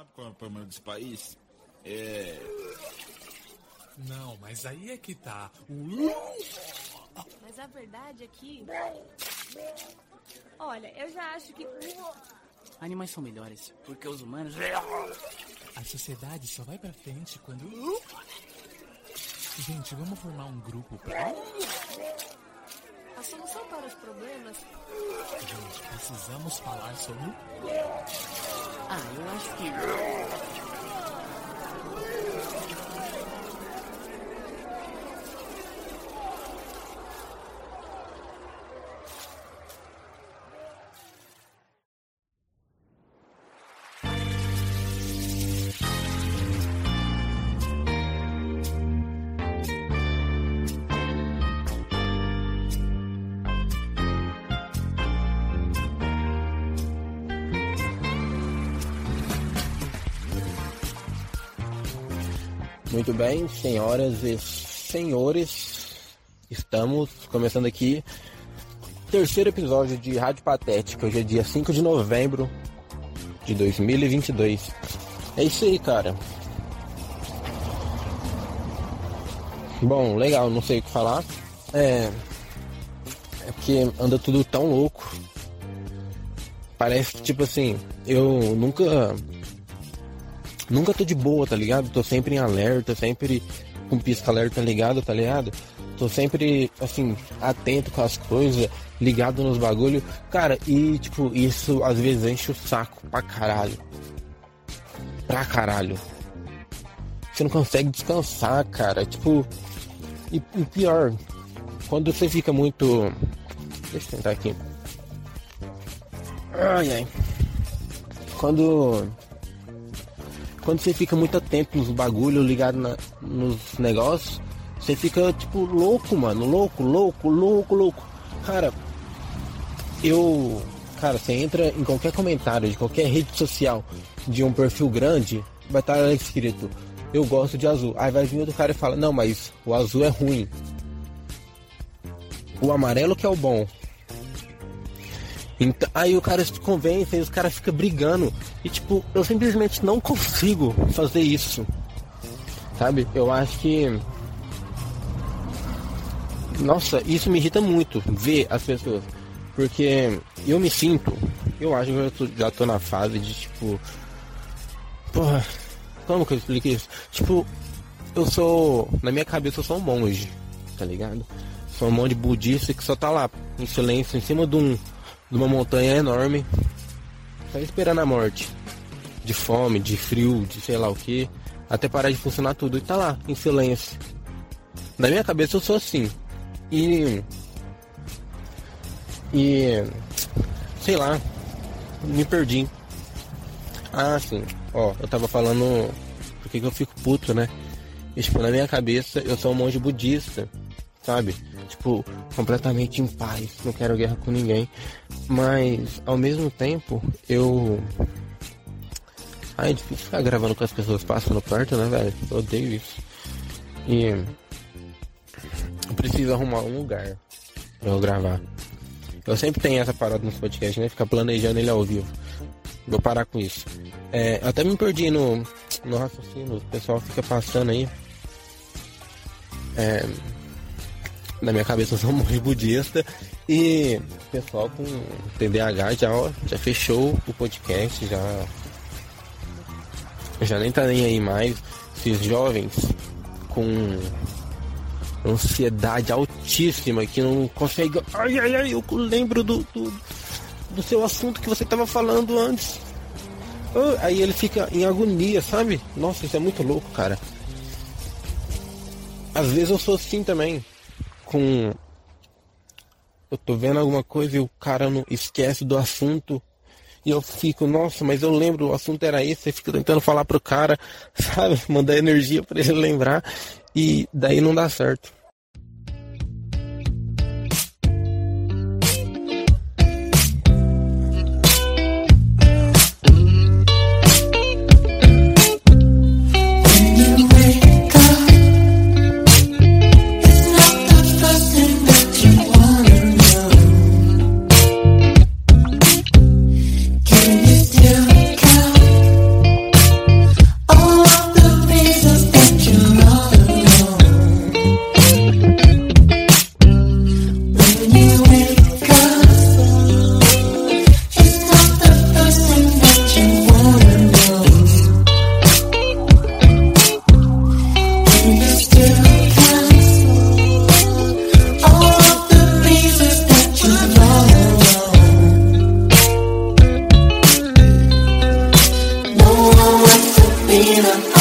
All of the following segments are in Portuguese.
Sabe qual é o problema desse país? É. Não, mas aí é que tá. Mas a verdade é que. Olha, eu já acho que. Animais são melhores, porque os humanos. A sociedade só vai pra frente quando. Gente, vamos formar um grupo pra. A solução para os problemas. Gente, precisamos falar sobre. Ah, eu acho. Muito bem, senhoras e senhores, estamos começando aqui terceiro episódio de Rádio Patética. Hoje é dia 5 de novembro de 2022. É isso aí, cara. Bom, legal, não sei o que falar. É. É porque anda tudo tão louco. Parece que, tipo assim, eu nunca nunca tô de boa, tá ligado? Tô sempre em alerta, sempre com pisca-alerta ligado, tá ligado? Tô sempre, assim, atento com as coisas, ligado nos bagulho. Cara, e, tipo, isso às vezes enche o saco pra caralho. Pra caralho. Você não consegue descansar, cara. Tipo, e, e pior, quando você fica muito. Deixa eu tentar aqui. Ai, ai. Quando quando você fica muito tempo nos bagulho ligado na, nos negócios, você fica tipo louco, mano, louco, louco, louco, louco. Cara, eu, cara, você entra em qualquer comentário de qualquer rede social de um perfil grande, vai estar escrito: "Eu gosto de azul". Aí vai vir outro cara e fala: "Não, mas o azul é ruim. O amarelo que é o bom". Então, aí o cara se convence, aí os caras ficam brigando. E tipo, eu simplesmente não consigo fazer isso. Sabe? Eu acho que. Nossa, isso me irrita muito, ver as pessoas. Porque eu me sinto. Eu acho que eu tô, já tô na fase de tipo. Porra, como que eu explico isso? Tipo, eu sou. Na minha cabeça eu sou um monge, tá ligado? Sou um monge budista que só tá lá, em silêncio, em cima de um de uma montanha enorme, só esperando a morte. De fome, de frio, de sei lá o que, até parar de funcionar tudo e tá lá, em silêncio. Na minha cabeça eu sou assim. E. E. Sei lá, me perdi. Ah, sim. Ó, eu tava falando. Por que eu fico puto, né? E, tipo, na minha cabeça eu sou um monge budista, sabe? Tipo, completamente em paz, não quero guerra com ninguém. Mas, ao mesmo tempo, eu. Ai, é difícil ficar gravando com as pessoas passando perto, né, velho? Eu odeio isso. E. Eu preciso arrumar um lugar pra eu gravar. Eu sempre tenho essa parada nos podcasts, né? Ficar planejando ele ao vivo. Vou parar com isso. É, até me perdi no, no raciocínio, o pessoal fica passando aí. É, na minha cabeça um monge budista e o pessoal com TDAH já, já fechou o podcast, já já nem tá nem aí mais. Esses jovens com ansiedade altíssima que não consegue. Ai, ai, ai, eu lembro do, do, do seu assunto que você tava falando antes. Aí ele fica em agonia, sabe? Nossa, isso é muito louco, cara. Às vezes eu sou assim também com. Eu tô vendo alguma coisa e o cara não esquece do assunto. E eu fico, nossa, mas eu lembro, o assunto era esse, você fica tentando falar pro cara, sabe? Mandar energia para ele lembrar. E daí não dá certo. dreamer.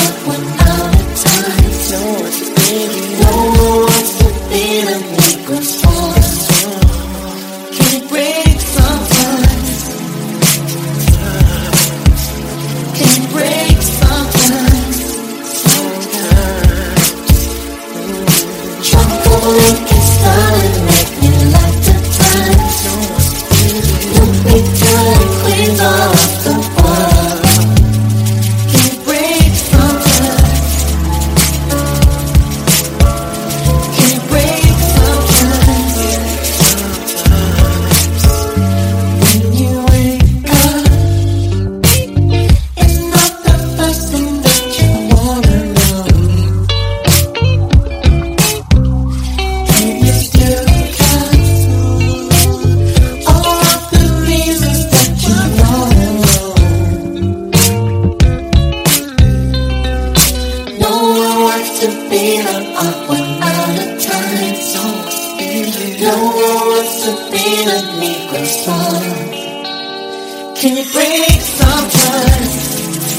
Can you break sometimes?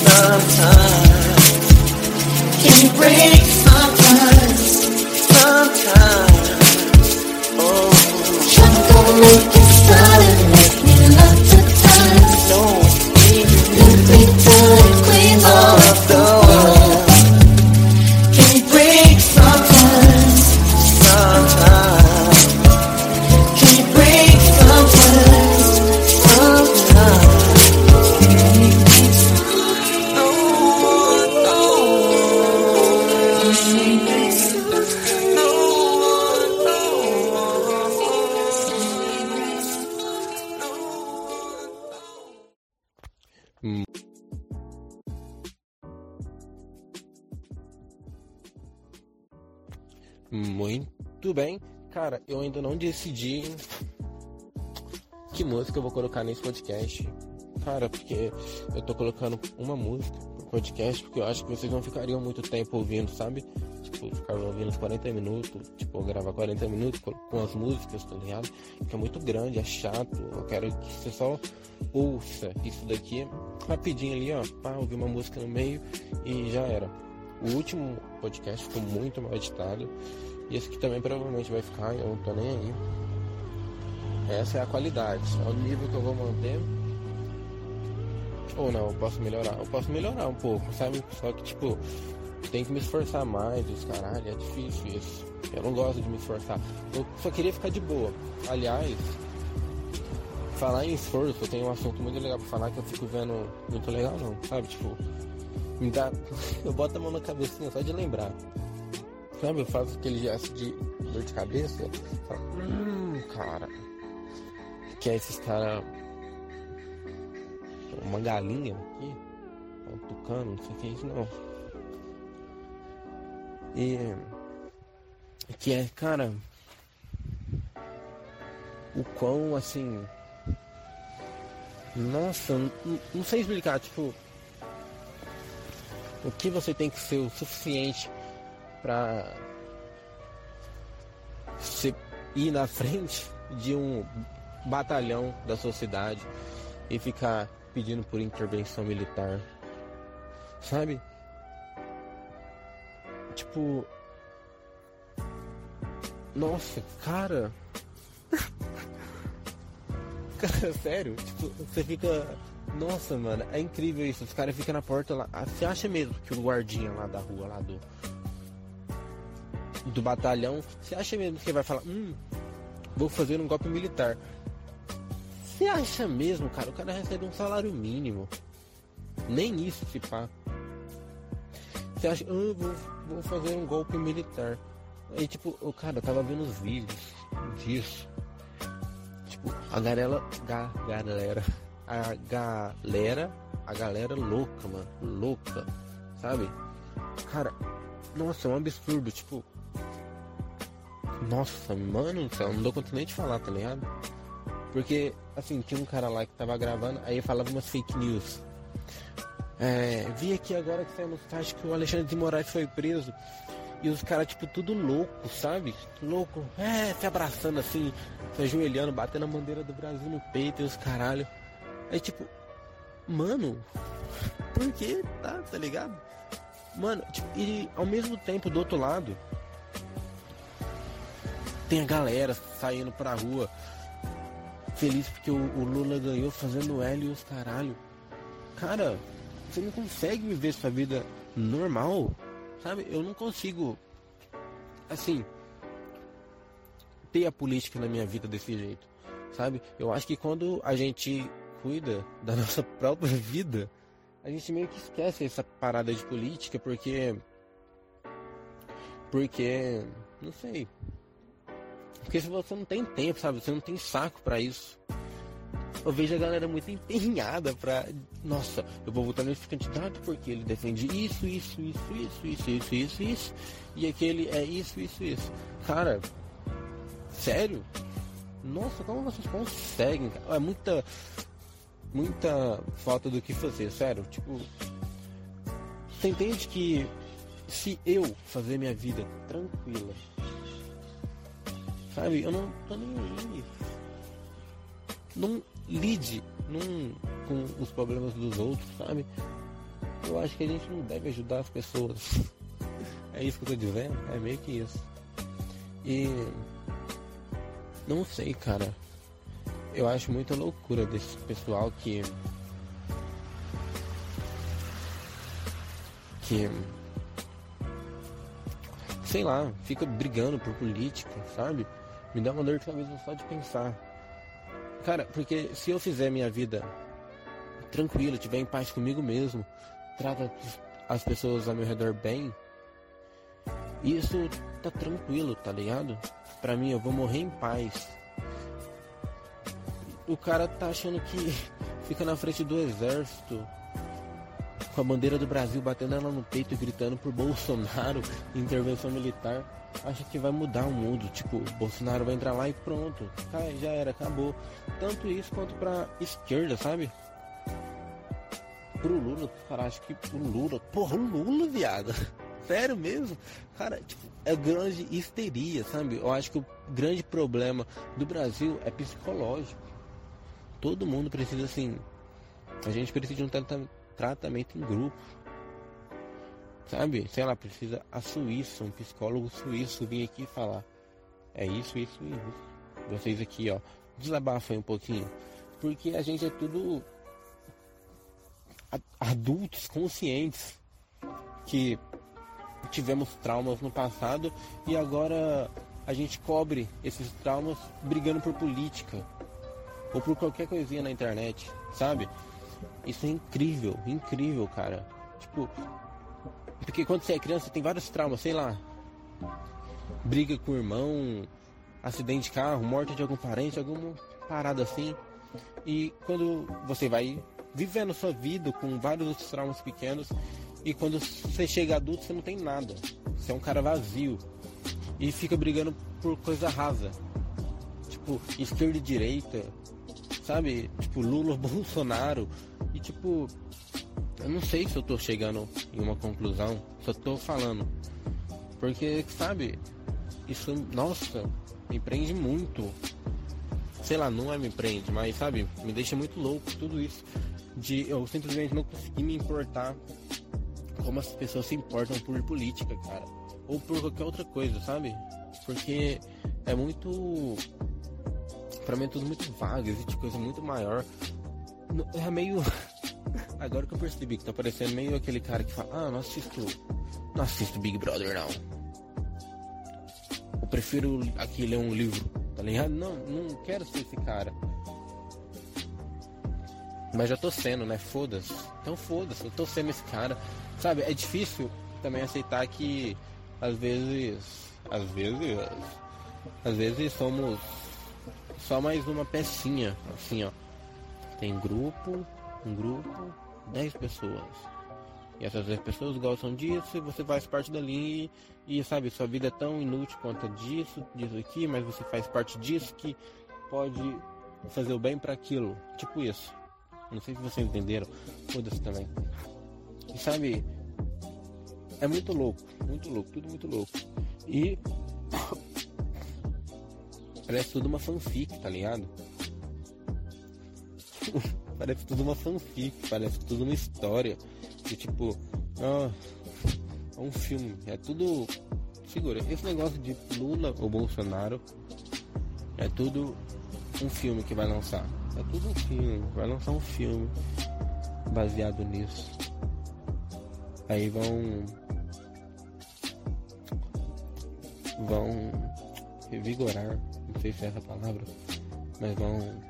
Sometimes. Can you break Muito bem. Cara, eu ainda não decidi que música eu vou colocar nesse podcast. Cara, porque eu tô colocando uma música pro podcast, porque eu acho que vocês não ficariam muito tempo ouvindo, sabe? Tipo, ficar ouvindo uns 40 minutos, tipo, gravar 40 minutos com as músicas, tá ligado? Porque é muito grande, é chato. Eu quero que você só ouça isso daqui rapidinho ali, ó, pra ouvir uma música no meio e já era. O último podcast ficou muito mal editado. E esse aqui também provavelmente vai ficar, eu não tô nem aí. Essa é a qualidade, é o nível que eu vou manter. Ou não, eu posso melhorar. Eu posso melhorar um pouco, sabe? Só que tipo, tem que me esforçar mais, os caralho, é difícil isso. Eu não gosto de me esforçar. Eu só queria ficar de boa. Aliás, falar em esforço, eu tenho um assunto muito legal pra falar que eu fico vendo muito legal não, sabe? Tipo, me dá. Eu boto a mão na cabecinha só de lembrar. Sabe, eu faço aquele gesto de dor de cabeça. Hum, cara. Que é esses caras. Uma galinha aqui. Um tucano, não sei o que é isso não. E. Que é, cara. O quão assim. Nossa, não, não sei explicar, tipo. O que você tem que ser o suficiente você ir na frente de um batalhão da sociedade e ficar pedindo por intervenção militar. Sabe? Tipo. Nossa, cara. cara, sério? Tipo, você fica. Nossa, mano, é incrível isso. Os caras ficam na porta lá. Você acha mesmo que o guardinha lá da rua, lá do. Do batalhão, você acha mesmo que vai falar, hum, vou fazer um golpe militar. Você acha mesmo, cara? O cara recebe um salário mínimo. Nem isso se pá. Você acha, ah, vou, vou fazer um golpe militar. Aí tipo, o cara, tava vendo os vídeos disso. Tipo, a galera. Ga, galera. A galera. A galera louca, mano. Louca. Sabe? Cara, nossa, é um absurdo, tipo. Nossa, mano do céu, não dou conta nem de falar, tá ligado? Porque, assim, tinha um cara lá que tava gravando, aí falava umas fake news. É, vi aqui agora que saiu no site que o Alexandre de Moraes foi preso. E os caras, tipo, tudo louco, sabe? Louco, é, se abraçando assim, se ajoelhando, batendo a bandeira do Brasil no peito e os caralho. Aí, tipo, mano, por que tá, tá ligado? Mano, tipo, e ao mesmo tempo, do outro lado, tem a galera saindo pra rua feliz porque o, o Lula ganhou fazendo L e os caralho. Cara, você não consegue viver sua vida normal, sabe? Eu não consigo, assim, ter a política na minha vida desse jeito, sabe? Eu acho que quando a gente cuida da nossa própria vida, a gente meio que esquece essa parada de política porque. Porque. Não sei. Porque se você não tem tempo, sabe? Você não tem saco para isso. Eu vejo a galera muito empenhada pra. Nossa, eu vou votar nesse candidato porque ele defende isso, isso, isso, isso, isso, isso, isso, isso. E aquele é isso, isso, isso. Cara, sério? Nossa, como vocês conseguem? É muita muita falta do que fazer, sério. Tipo, você entende que se eu fazer minha vida tranquila, sabe, eu não tô nem aí. Não lide num, com os problemas dos outros, sabe? Eu acho que a gente não deve ajudar as pessoas. É isso que eu tô dizendo? É meio que isso. E não sei, cara eu acho muita loucura desse pessoal que. que. sei lá, fica brigando por política, sabe? Me dá uma dor de cabeça só de pensar. Cara, porque se eu fizer minha vida tranquila, tiver em paz comigo mesmo, trata as pessoas ao meu redor bem, isso tá tranquilo, tá ligado? Pra mim, eu vou morrer em paz o cara tá achando que fica na frente do exército com a bandeira do Brasil batendo ela no peito e gritando por Bolsonaro, intervenção militar, acha que vai mudar o mundo. Tipo, Bolsonaro vai entrar lá e pronto. Cai, já era, acabou. Tanto isso quanto pra esquerda, sabe? Pro Lula, cara, acho que pro Lula. Porra, o Lula, viado. Sério mesmo? Cara, tipo, é grande histeria, sabe? Eu acho que o grande problema do Brasil é psicológico todo mundo precisa assim. A gente precisa de um tratamento em grupo. Sabe? Sei lá, precisa a Suíça, um psicólogo suíço vir aqui falar. É isso, isso e isso. Vocês aqui, ó, desabafem um pouquinho. Porque a gente é tudo adultos conscientes que tivemos traumas no passado e agora a gente cobre esses traumas brigando por política, ou por qualquer coisinha na internet, sabe? Isso é incrível, incrível, cara. Tipo, porque quando você é criança você tem vários traumas, sei lá. Briga com o irmão, acidente de carro, morte de algum parente, alguma parada assim. E quando você vai vivendo sua vida com vários outros traumas pequenos, e quando você chega adulto você não tem nada. Você é um cara vazio. E fica brigando por coisa rasa. Tipo, esquerda e direita, sabe? Tipo, Lula, Bolsonaro. Tipo, eu não sei se eu tô chegando em uma conclusão, só tô falando. Porque, sabe, isso, nossa, me prende muito. Sei lá, não é me prende, mas sabe, me deixa muito louco tudo isso. De eu simplesmente não conseguir me importar como as pessoas se importam por política, cara. Ou por qualquer outra coisa, sabe? Porque é muito Pra mim é tudo muito vago, existe coisa muito maior. É meio. Agora que eu percebi que tá parecendo meio aquele cara que fala, ah, não assisto. Não assisto Big Brother não. Eu prefiro aqui ler um livro, tá ligado? Não, não quero ser esse cara. Mas já tô sendo, né? Foda-se. Então foda-se, eu tô sendo esse cara. Sabe, é difícil também aceitar que às vezes. Às vezes. Às vezes somos só mais uma pecinha, assim, ó. Tem grupo, um grupo, 10 pessoas. E essas 10 pessoas gostam disso e você faz parte dali e, e, sabe, sua vida é tão inútil quanto disso, disso aqui, mas você faz parte disso que pode fazer o bem para aquilo. Tipo isso. Não sei se vocês entenderam. Foda-se também. E sabe, é muito louco, muito louco, tudo muito louco. E Parece tudo uma fanfic, tá ligado? parece tudo uma fanfic, parece tudo uma história. E tipo, oh, É um filme. É tudo. Segura, esse negócio de Lula ou Bolsonaro é tudo um filme que vai lançar. É tudo um filme. Vai lançar um filme baseado nisso. Aí vão. Vão revigorar, não sei se é essa palavra, mas vão.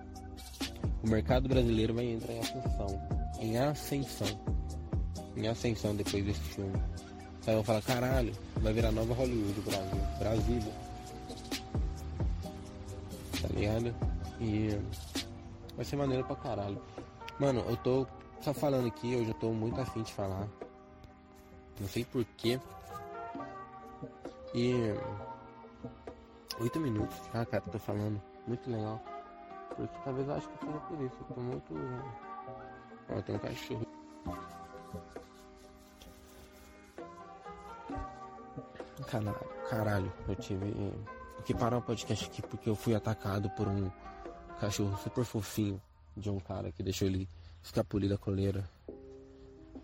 O mercado brasileiro vai entrar em ascensão. Em ascensão. Em ascensão depois desse filme. Aí eu falo, caralho, vai virar nova Hollywood Brasil. Brasília. Tá ligado? E vai ser maneiro pra caralho. Mano, eu tô só falando aqui, eu já tô muito afim de falar. Não sei porquê. E. Oito minutos já, cara, tô falando. Muito legal. Porque talvez eu acho que seja por isso. Eu tô muito. Ó, tem um cachorro. Caralho, caralho, eu tive que parar o podcast aqui porque eu fui atacado por um cachorro super fofinho de um cara que deixou ele escapulir da coleira.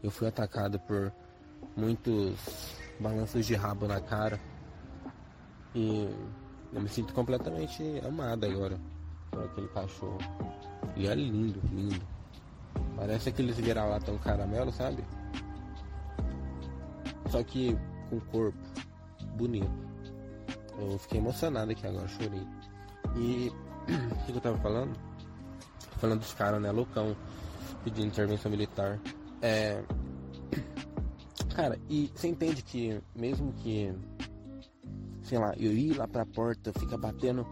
Eu fui atacado por muitos balanços de rabo na cara. E eu me sinto completamente amado agora aquele cachorro. E é lindo, lindo. Parece aqueles vira-latão caramelo, sabe? Só que com corpo bonito. Eu fiquei emocionado aqui agora, chorei. E o que eu tava falando? Falando dos caras, né? Loucão, pedindo intervenção militar. É. Cara, e você entende que mesmo que. Sei lá, eu ir lá pra porta, fica batendo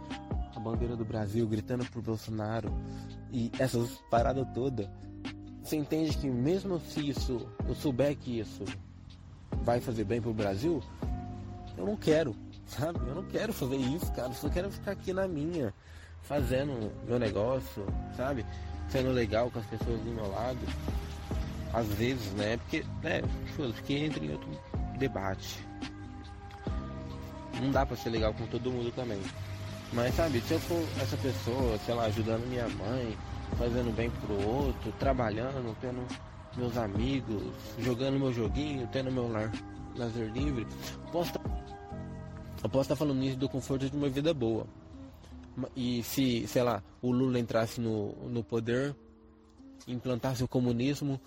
bandeira do Brasil, gritando pro Bolsonaro e essas paradas todas. Você entende que mesmo se isso, eu souber que isso vai fazer bem pro Brasil, eu não quero, sabe? Eu não quero fazer isso, cara. Eu só quero ficar aqui na minha, fazendo meu negócio, sabe? Sendo legal com as pessoas do meu lado. Às vezes, né? Porque, né, porque entra em outro debate. Não dá pra ser legal com todo mundo também. Mas sabe, se eu for essa pessoa, sei lá, ajudando minha mãe, fazendo bem pro outro, trabalhando, tendo meus amigos, jogando meu joguinho, tendo meu lar, lazer livre, posso tá, eu posso estar tá falando isso do conforto de uma vida boa. E se, sei lá, o Lula entrasse no, no poder, implantasse o comunismo,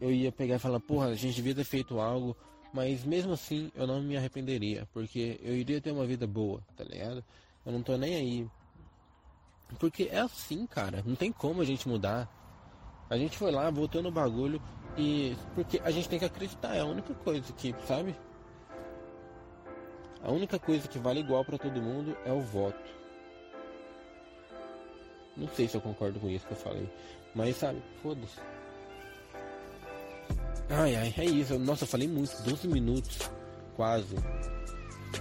eu ia pegar e falar, porra, a gente devia ter feito algo, mas mesmo assim eu não me arrependeria, porque eu iria ter uma vida boa, tá ligado? Eu não tô nem aí. Porque é assim, cara, não tem como a gente mudar. A gente foi lá, voltou no bagulho e. Porque a gente tem que acreditar, é a única coisa que, sabe? A única coisa que vale igual para todo mundo é o voto. Não sei se eu concordo com isso que eu falei. Mas sabe, foda-se. Ai ai, é isso. Nossa, eu falei muito, 12 minutos quase.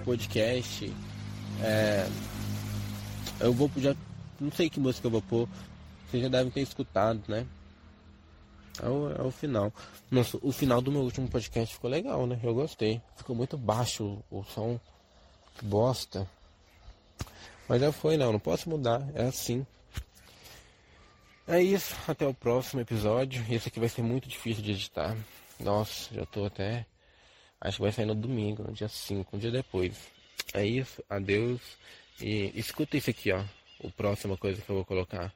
Podcast. É. Eu vou já. Não sei que música eu vou pôr. Vocês já devem ter escutado, né? É o, é o final. Nossa, o final do meu último podcast ficou legal, né? Eu gostei. Ficou muito baixo o, som. Bosta. Mas já foi, não. Não posso mudar. É assim. É isso. Até o próximo episódio. Esse aqui vai ser muito difícil de editar. Nossa, já tô até. Acho que vai sair no domingo, no dia 5, um dia depois. É isso. Adeus. E escuta isso aqui, ó. O próxima coisa que eu vou colocar.